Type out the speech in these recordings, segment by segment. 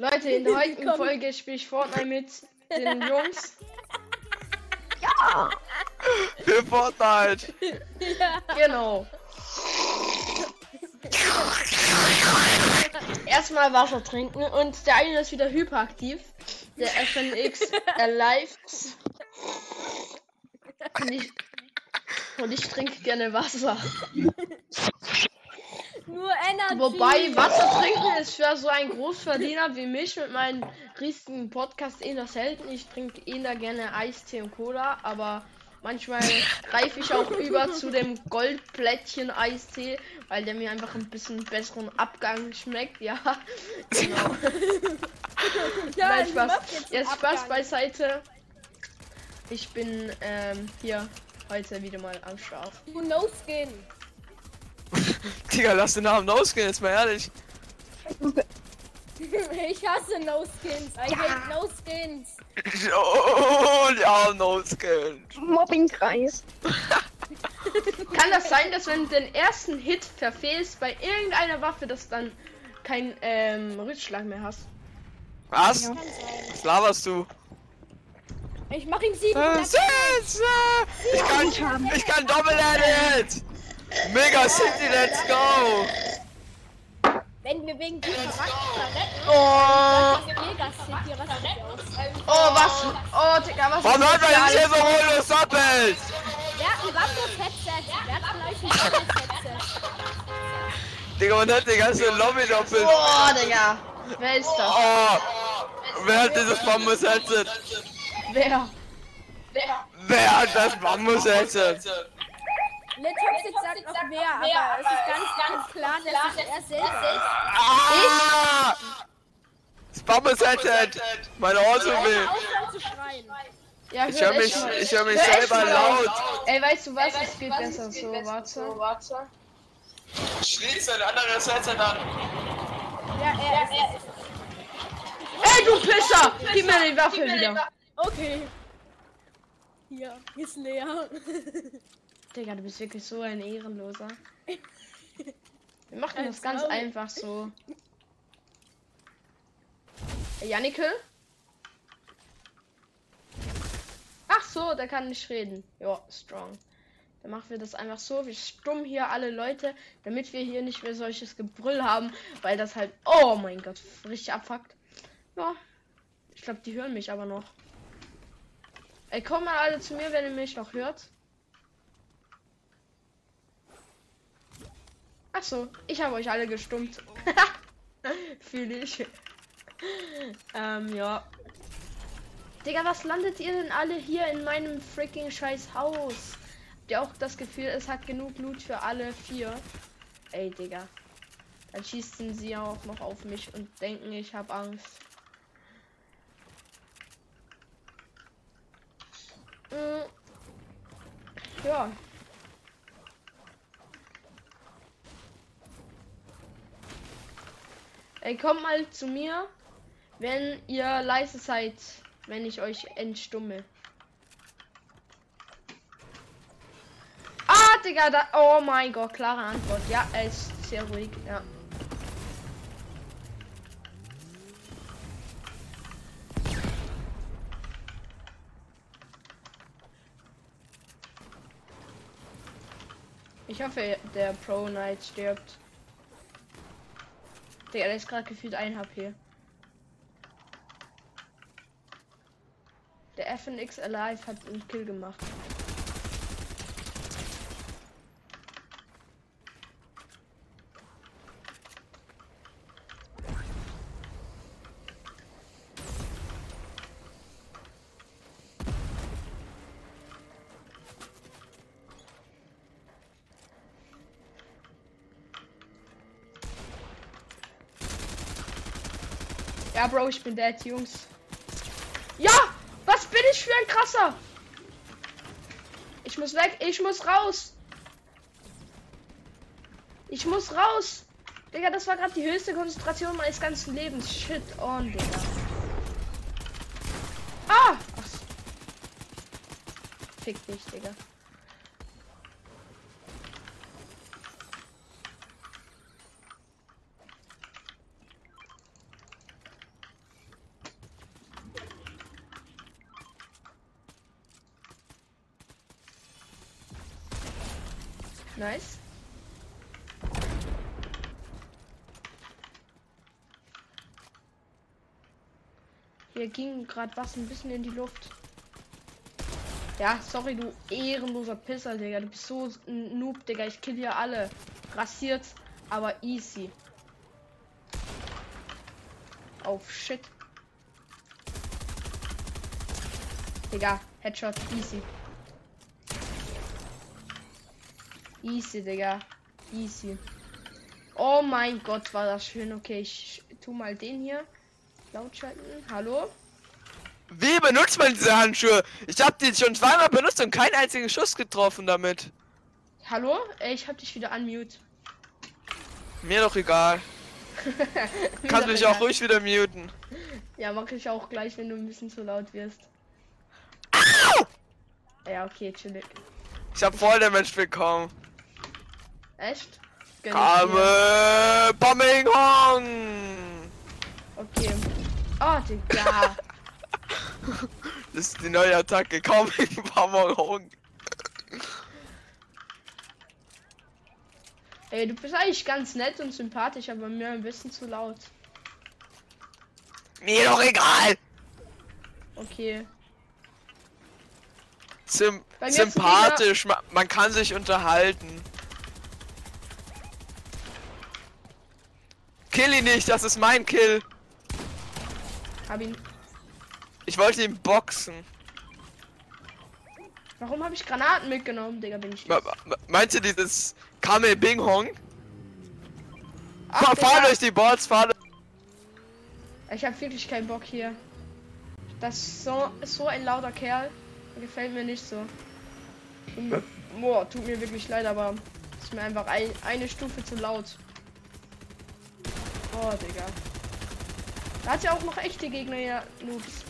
Leute, in der heutigen Komm. Folge spiele ich Fortnite mit den Jungs. Für Fortnite. Ja. Genau. Erstmal Wasser trinken und der eine ist wieder hyperaktiv. Der FNX Alive. Und ich, und ich trinke gerne Wasser. Nur Energy. Wobei Wasser trinken ist für so einen Großverdiener wie mich mit meinem riesigen Podcast eh das selten. Ich trinke eh da gerne Eistee und Cola, aber manchmal greife ich auch über zu dem Goldplättchen Eistee, weil der mir einfach ein bisschen besseren Abgang schmeckt. Ja, genau. ja, Nein, ich Spaß. einen Spaß beiseite. Ich bin ähm, hier heute wieder mal am Start. No Skin. Digga, lass den Namen ausgehen, jetzt mal ehrlich. Ich hasse No Skins. I hate No Skins. Oh, ja, no skill. Mobbingkreis. Kann das sein, dass wenn du den ersten Hit verfehlst bei irgendeiner Waffe, dass dann kein ähm, Rückschlag mehr hast? Was? Ja. Was laberst du? Ich mach ihm sieben. Äh, Ich kann, ich kann Doppel-Edit! Mega City, let's go! Wenn wir wegen diesem Charakter retten, Oh, dann ist Mega City aus. oh, was? Oh, Digga, was Warum das man alles? so rollos doppelt? Wer hat ein Bambus-Headset? Wer hat von euch ein Bambus-Headset? Digga, man hat die ganze Lobby doppelt. Oh, Digga. Wer ist das? Oh, wer hat dieses Bambus-Headset? Wer? Wer hat das Bambus-Headset? Letoxic sagt auch wer, aber es ist ganz, ganz klar, dass es er selber ist. Ah! Das Bambus-Headset! Meine Auto will. Ja, Ich höre mich, ich mich Hör echt selber laut. Ey, weißt du was? Es geht besser so. Warte. Schließ ein anderes Headset an. Ja, er ist es. Ey, du Pisser! Gib mir die Waffe wieder. Okay. Hier, ist leer. Digga, du bist wirklich so ein Ehrenloser. Wir machen das ganz einfach so. Jannike? Ach so, der kann nicht reden. Ja, strong. Dann machen wir das einfach so. Wir stummen hier alle Leute, damit wir hier nicht mehr solches Gebrüll haben, weil das halt, oh mein Gott, richtig abfuckt. Ja, ich glaube, die hören mich aber noch. Ey, kommt mal alle zu mir, wenn ihr mich noch hört. Ach so, ich habe euch alle gestummt. Fühle ich. ähm, ja. Digga, was landet ihr denn alle hier in meinem freaking scheiß Haus? Habt ihr auch das Gefühl, es hat genug Loot für alle vier? Ey, Digga. Dann schießen sie auch noch auf mich und denken, ich habe Angst. Mm. Ja. Ey, kommt mal zu mir, wenn ihr leise seid, wenn ich euch entstumme. Ah, Digga, da. Oh mein Gott, klare Antwort. Ja, er ist sehr ruhig, ja. Ich hoffe, der Pro Knight stirbt. Der ist gerade gefühlt ein HP. Der FNX Alive hat einen Kill gemacht. Bro, ich bin dead, Jungs. Ja! Was bin ich für ein krasser? Ich muss weg, ich muss raus. Ich muss raus. Digga, das war gerade die höchste Konzentration meines ganzen Lebens. Shit on, Digga. Ah! Ach. Fick dich, Digga. Nice. Hier ging gerade was ein bisschen in die Luft. Ja, sorry, du ehrenloser Pisser, Digga. Du bist so ein Noob, Digga. Ich kill hier alle. Rasiert, aber easy. Auf shit. Digga, Headshot, easy. Easy, Digga. Easy. Oh mein Gott, war das schön. Okay, ich tu mal den hier. Lautschalten. Hallo? Wie benutzt man diese Handschuhe? Ich habe die schon zweimal benutzt und keinen einzigen Schuss getroffen damit. Hallo? Ich hab dich wieder unmute. Mir doch egal. Kannst mich auch ruhig wieder muten. Ja, mach ich auch gleich, wenn du ein bisschen zu laut wirst. Ja, okay, chillig. Ich hab voll Damage bekommen. Echt? Kame Bombing Hong! Okay. Oh, Digga. Das ist die neue Attacke. Coming Bombing Hong. Ey, du bist eigentlich ganz nett und sympathisch, aber mir ein bisschen zu laut. Mir doch egal. Okay. Sym sympathisch. Ma man kann sich unterhalten. Kill ihn nicht, das ist mein Kill. Hab ihn. Ich wollte ihn boxen. Warum habe ich Granaten mitgenommen, Digga? Bin ich. Ma meinst du dieses Kame Bing Hong? Ach, Fahr, durch die Boards, fahr durch. Ich habe wirklich keinen Bock hier. Das ist so, so ein lauter Kerl. Gefällt mir nicht so. Und, boah, tut mir wirklich leid, aber ist mir einfach ein, eine Stufe zu laut. Oh, Digga. Da hat ja auch noch echte Gegner ja, Noobs.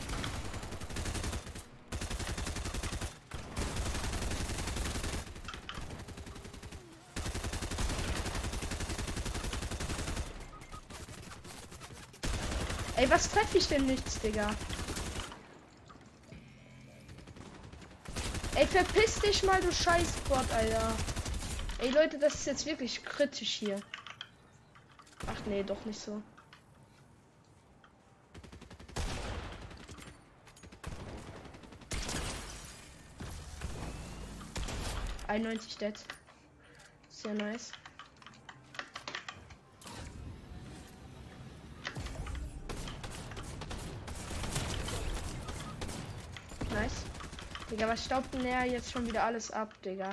Ey, was treffe ich denn nichts, Digga? Ey, verpiss dich mal, du Scheißbot, Alter. Ey, Leute, das ist jetzt wirklich kritisch hier. Ach nee, doch nicht so. Einundneunzig Dead. Sehr nice. Nice. Digga, was staubt denn der jetzt schon wieder alles ab, Digga?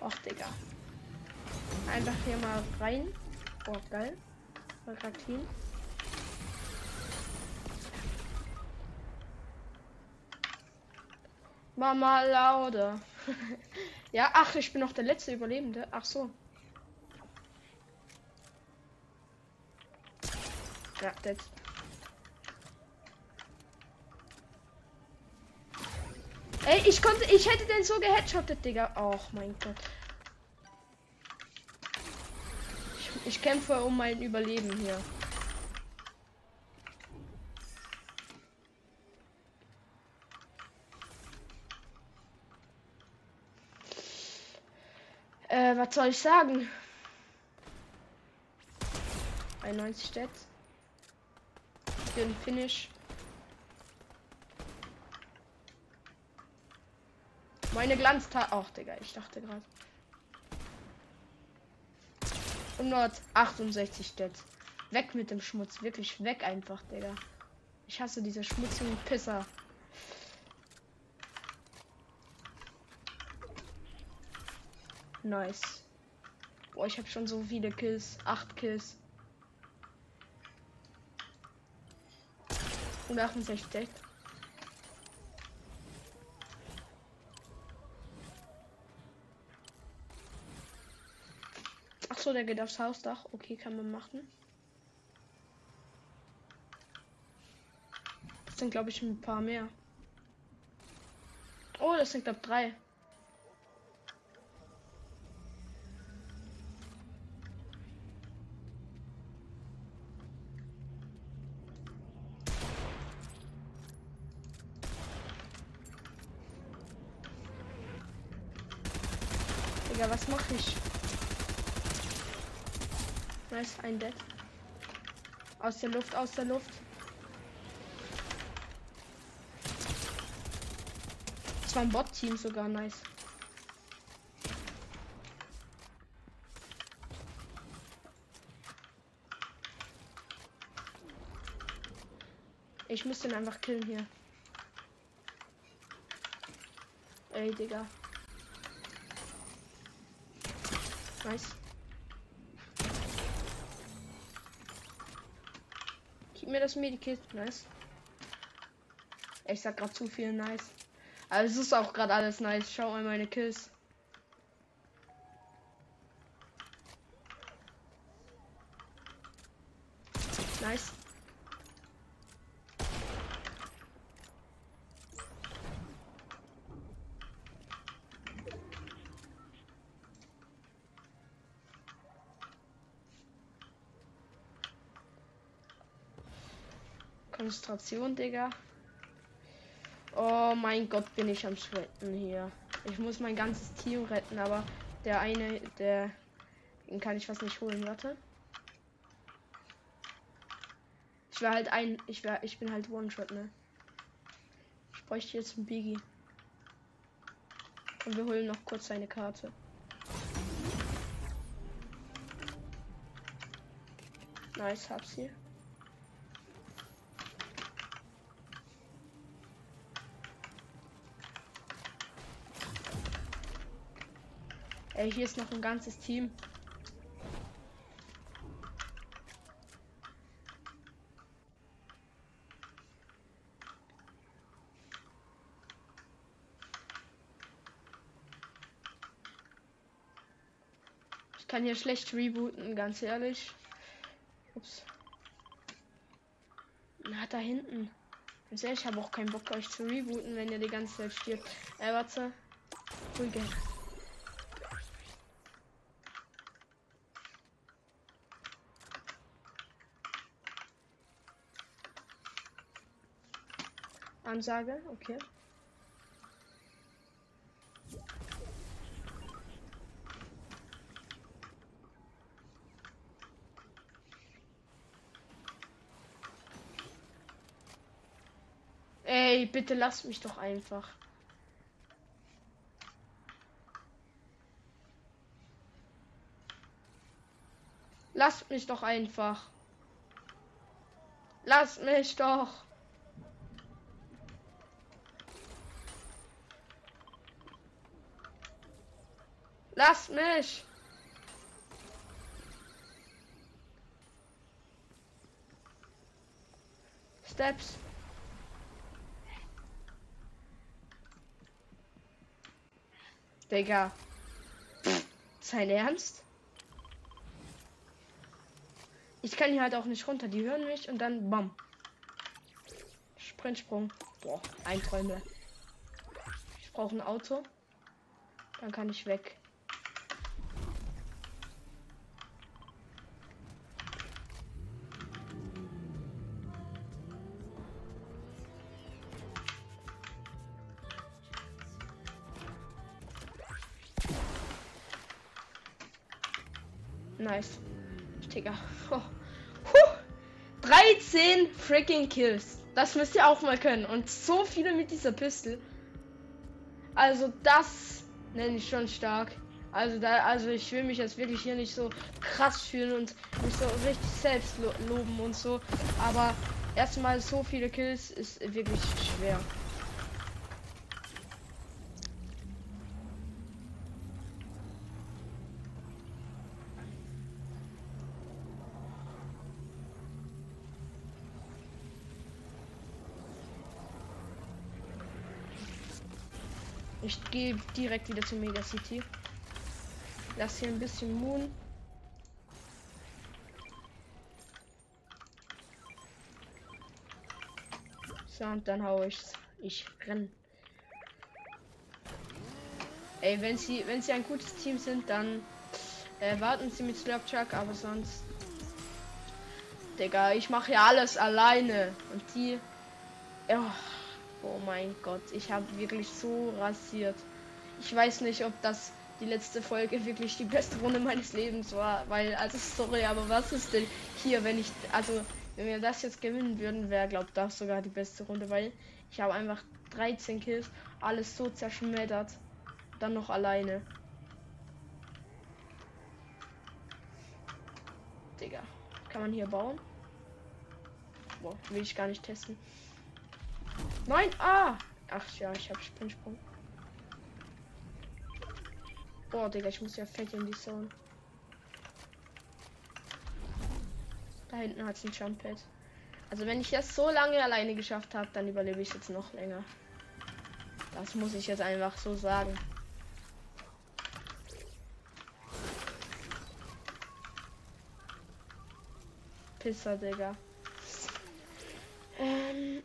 Och, Digga. Einfach hier mal rein. Oh, geil. Magazin. Mama lauter. ja, ach, ich bin noch der letzte Überlebende. Ach so. Ja, dead. Ey, ich konnte, ich hätte den so geheadshottet, Digga. Och mein Gott. Ich, kämpfe um mein Überleben hier. Äh, was soll ich sagen? 91 Stats. Für den Finish. Meine Glanztat. Ach, Digga, ich dachte gerade. 168 Stats. Weg mit dem Schmutz. Wirklich weg einfach, Digga. Ich hasse diese schmutzigen Pisser. Nice. Boah, ich habe schon so viele Kills. Acht Kills. 168. Ach so, der geht aufs Hausdach. Okay, kann man machen. Das sind glaube ich ein paar mehr. Oh, das sind glaube drei. Digga, was mache ich? Nice, ein Dead. Aus der Luft, aus der Luft. Das war ein Bot-Team sogar, nice. Ich muss den einfach killen hier. Ey, Digga. Nice. Gib mir das Medikit. Nice. Ich sag gerade zu viel nice. Also es ist auch gerade alles nice. Schau mal meine Kills. Nice. Konzentration, Digga. Oh mein Gott, bin ich am Sweaten hier. Ich muss mein ganzes Team retten, aber der eine, der den kann ich was nicht holen. Warte. Ich war halt ein, ich war, ich bin halt One-Shot, ne? Ich bräuchte jetzt einen Biggie. Und wir holen noch kurz seine Karte. Nice, hab sie. Ey, hier ist noch ein ganzes Team. Ich kann hier schlecht rebooten, ganz ehrlich. Ups. Na, da hinten. Ich habe auch keinen Bock, euch zu rebooten, wenn ihr die ganze Zeit stirbt. Äh, warte. Ruhige. Ansage, okay. Ey, bitte lass mich doch einfach. Lasst mich doch einfach. Lass mich doch. Lass mich! Steps. Digga. Sein Ernst? Ich kann hier halt auch nicht runter. Die hören mich und dann bam. Sprintsprung. Boah, ein Träume. Ich brauche ein Auto. Dann kann ich weg. Digga. Oh. Huh. 13 freaking Kills. Das müsst ihr auch mal können. Und so viele mit dieser Pistole. Also das nenne ich schon stark. Also da, also ich will mich jetzt wirklich hier nicht so krass fühlen und mich so richtig selbst lo loben und so. Aber erstmal so viele Kills ist wirklich schwer. Ich gehe direkt wieder zu Mega City. Lass hier ein bisschen Moon. So, und dann hau ich's. Ich renn. Ey, wenn sie, wenn sie ein gutes Team sind, dann äh, warten sie mit Slurpchuck, aber sonst. Digga, ich mache ja alles alleine. Und die. Ja. Oh mein Gott, ich habe wirklich so rasiert. Ich weiß nicht, ob das die letzte Folge wirklich die beste Runde meines Lebens war, weil, also sorry, aber was ist denn hier, wenn ich, also wenn wir das jetzt gewinnen würden, wäre, glaubt das sogar die beste Runde, weil ich habe einfach 13 Kills, alles so zerschmettert, dann noch alleine. Digga, kann man hier bauen? Boah, will ich gar nicht testen. Nein, ah! Ach ja, ich habe Springsprung. Boah, Digga, ich muss ja fett in die Zone. Da hinten hat es ein Jump Pad. Also wenn ich das so lange alleine geschafft habe, dann überlebe ich jetzt noch länger. Das muss ich jetzt einfach so sagen. Pisser, Digga. Ähm,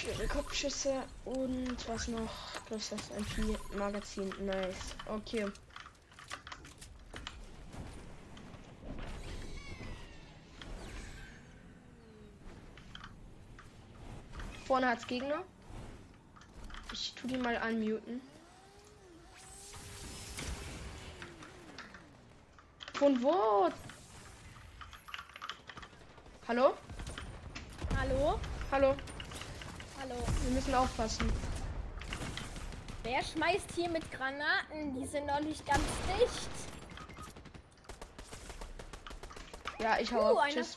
schwere Kopfschüsse und was noch? Plus das MP Magazin. Nice. Okay. Vorne hat's Gegner. Ich tu die mal unmuten. Von wo? Hallo? Hallo? Hallo? Hallo. Wir müssen aufpassen. Wer schmeißt hier mit Granaten? Die sind noch nicht ganz dicht. Ja, ich hau Uh, auf. einer. Tschüss.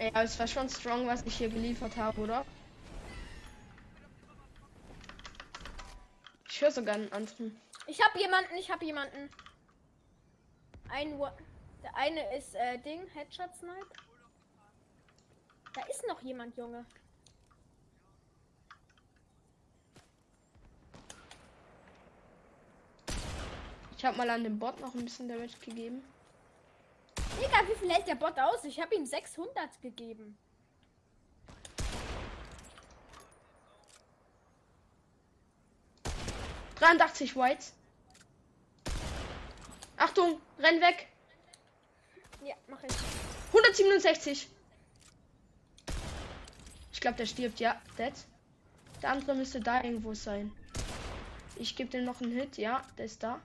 Ja, es war schon strong, was ich hier geliefert habe, oder? Ich höre sogar einen anderen. Ich hab jemanden, ich hab jemanden. Ein Der eine ist äh, Ding, Headshot Snipe. Da ist noch jemand, Junge. Ich habe mal an den Bot noch ein bisschen Damage gegeben. Digga, wie viel hält der Bot aus? Ich habe ihm 600 gegeben. – 83 Whites. Achtung, renn weg. Ja, mach ich. 167. Ich glaube, der stirbt, ja. Dead. Der andere müsste da irgendwo sein. Ich gebe dem noch einen Hit, ja, der ist da.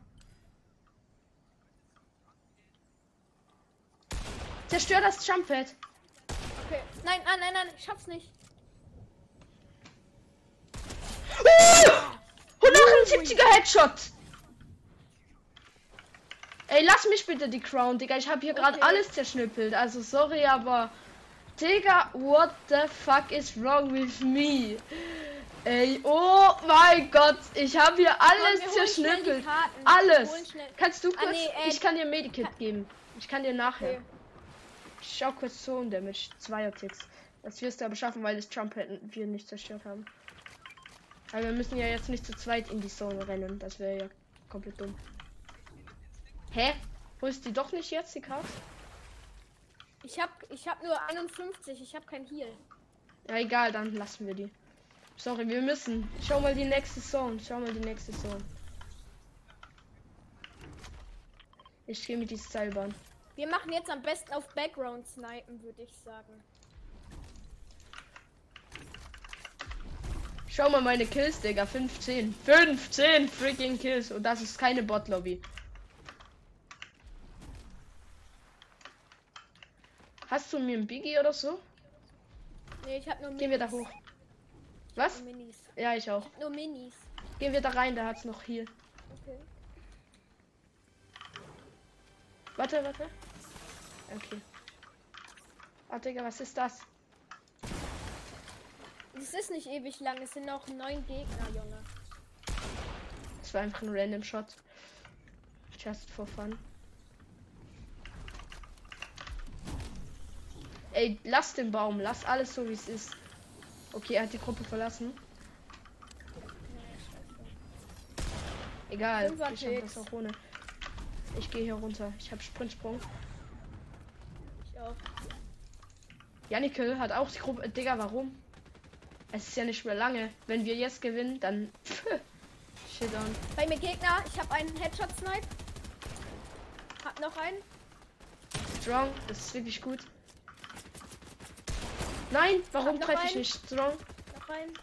Zerstör das Jumppad. Okay. Nein, nein, nein, nein, ich schaff's nicht. 178er Headshot. Ey, lass mich bitte die Crown, Digga. Ich habe hier gerade Okay. alles zerschnippelt. Also sorry, aber Digga, what the fuck is wrong with me? Ey, oh mein Gott, ich habe hier alles die zerschnippelt. Alles. Kannst du Ah, kurz? nee, äh, ich kann dir Medikit geben. Ich kann dir nachher. Okay. Ich schau kurz Zone Damage, 2er Ticks. Das wirst du aber schaffen, weil das Jump hätten wir nicht zerstört haben. Aber wir müssen ja jetzt nicht zu zweit in die Zone rennen. Das wäre ja komplett dumm. Hä? Wo ist die doch nicht jetzt, die Karte? Ich hab, ich hab nur 51, ich hab kein Heal. Ja, egal, dann lassen wir die. Sorry, wir müssen. Schau mal die nächste Zone. Schau mal die nächste Zone. Ich gehe mit die Seilbahn. Wir machen jetzt am besten auf Background snipen, würde ich sagen. Schau mal meine Kills, Digga. 15. 15 freaking Kills. Und das ist keine Bot-Lobby. Hast du mir ein Biggie oder so? Nee, ich hab nur Minis. Gehen wir da hoch. Was? Minis. Ja, ich auch. Nur Minis. Gehen wir da rein, da hat's noch hier. Okay. Warte, warte. Okay. Ah, Digga, was ist das? Es ist nicht ewig lang, es sind noch neun Gegner, Junge. Das war einfach ein random Shot. Just for fun. Ey, lass den Baum, lass alles so wie es ist. Okay, er hat die Gruppe verlassen. Egal, ich schaff das auch ohne. Ich gehe hier runter. Ich habe Sprintsprung. Ich auch. Janikel hat auch die Gruppe. Digga, warum? Es ist ja nicht mehr lange. Wenn wir jetzt gewinnen, dann. Shit on. Bei mir Gegner, ich habe einen Headshot Snipe. Hab noch einen. Strong, das ist wirklich gut. Nein, warum treffe ich nicht? Strong, Noch einen.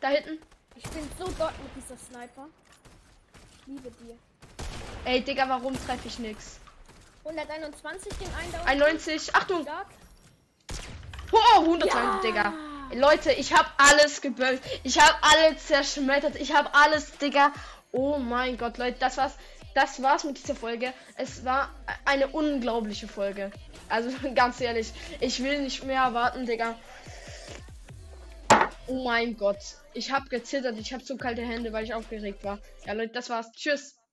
da hinten. Ich bin so dort mit dieser Sniper. Ich liebe dir. Ey, Digga, warum treffe ich nix? 121 den einen da 91, Achtung! Stark. Oh, 100 Ja. Digga. Leute, ich habe alles geböllt. Ich habe alles zerschmettert. Ich habe alles, Digga. Oh mein Gott, Leute, das war's. Das war's mit dieser Folge. Es war eine unglaubliche Folge. Also ganz ehrlich, ich will nicht mehr erwarten, Digga. Oh mein Gott. Ich habe gezittert. Ich habe so kalte Hände, weil ich aufgeregt war. Ja, Leute, das war's. Tschüss.